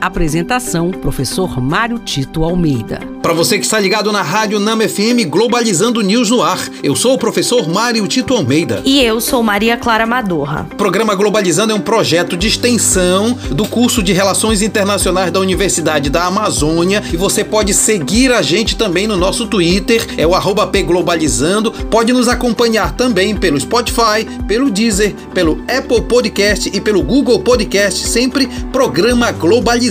Apresentação: Professor Mário Tito Almeida. Para você que está ligado na Rádio Nama FM Globalizando News no ar, eu sou o professor Mário Tito Almeida. E eu sou Maria Clara Madorra. O programa Globalizando é um projeto de extensão do curso de Relações Internacionais da Universidade da Amazônia e você pode seguir a gente também no nosso Twitter, é o arroba pglobalizando. Pode nos acompanhar também pelo Spotify, pelo Deezer, pelo Apple Podcast e pelo Google Podcast, sempre programa Globalizando.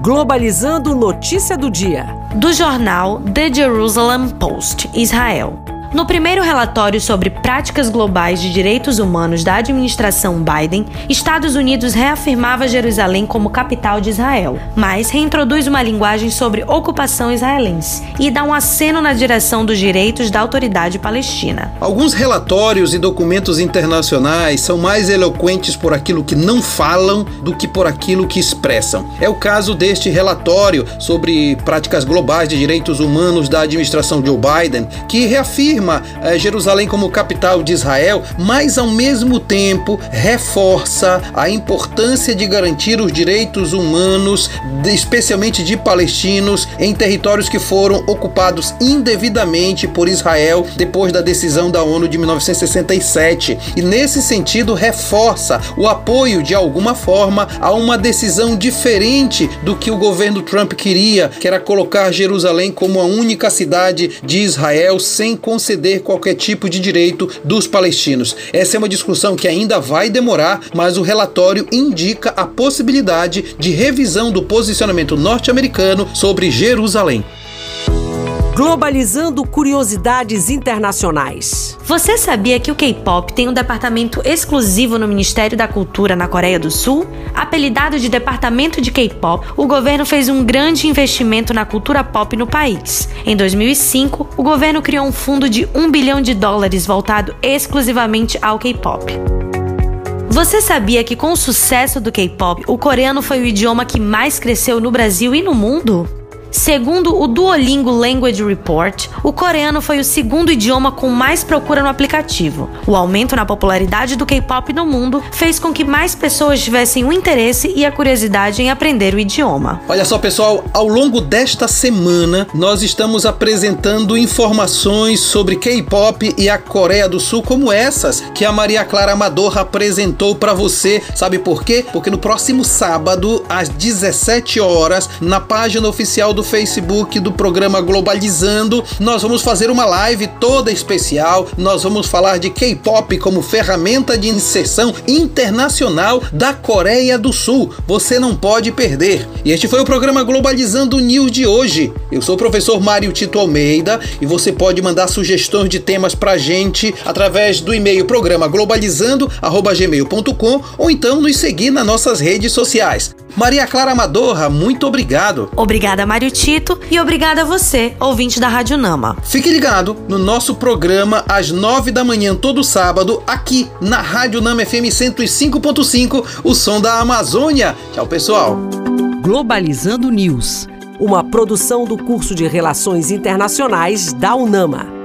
Globalizando notícia do dia. Do jornal The Jerusalem Post, Israel. No primeiro relatório sobre práticas globais de direitos humanos da administração Biden, Estados Unidos reafirmava Jerusalém como capital de Israel, mas reintroduz uma linguagem sobre ocupação israelense e dá um aceno na direção dos direitos da autoridade palestina. Alguns relatórios e documentos internacionais são mais eloquentes por aquilo que não falam do que por aquilo que expressam. É o caso deste relatório sobre práticas globais de direitos humanos da administração Joe Biden, que reafirma afirma eh, Jerusalém como capital de Israel, mas ao mesmo tempo reforça a importância de garantir os direitos humanos, especialmente de palestinos, em territórios que foram ocupados indevidamente por Israel depois da decisão da ONU de 1967. E nesse sentido, reforça o apoio de alguma forma a uma decisão diferente do que o governo Trump queria, que era colocar Jerusalém como a única cidade de Israel sem concessão conceder qualquer tipo de direito dos palestinos. Essa é uma discussão que ainda vai demorar, mas o relatório indica a possibilidade de revisão do posicionamento norte-americano sobre Jerusalém. Globalizando curiosidades internacionais. Você sabia que o K-pop tem um departamento exclusivo no Ministério da Cultura na Coreia do Sul? Apelidado de Departamento de K-pop, o governo fez um grande investimento na cultura pop no país. Em 2005, o governo criou um fundo de 1 bilhão de dólares voltado exclusivamente ao K-pop. Você sabia que com o sucesso do K-pop, o coreano foi o idioma que mais cresceu no Brasil e no mundo? Segundo o Duolingo Language Report, o coreano foi o segundo idioma com mais procura no aplicativo. O aumento na popularidade do K-pop no mundo fez com que mais pessoas tivessem o interesse e a curiosidade em aprender o idioma. Olha só, pessoal, ao longo desta semana nós estamos apresentando informações sobre K-pop e a Coreia do Sul como essas que a Maria Clara Amador apresentou para você. Sabe por quê? Porque no próximo sábado às 17 horas, na página oficial do Facebook do programa Globalizando. Nós vamos fazer uma live toda especial. Nós vamos falar de K-pop como ferramenta de inserção internacional da Coreia do Sul. Você não pode perder. E este foi o programa Globalizando News de hoje. Eu sou o professor Mário Tito Almeida e você pode mandar sugestões de temas pra gente através do e-mail programa globalizando@gmail.com ou então nos seguir nas nossas redes sociais. Maria Clara Amadorra, muito obrigado. Obrigada, Mário Tito, e obrigada a você, ouvinte da Rádio Nama. Fique ligado no nosso programa às nove da manhã, todo sábado, aqui na Rádio Nama FM 105.5, o som da Amazônia. Tchau, pessoal. Globalizando News, uma produção do curso de Relações Internacionais da UNAMA.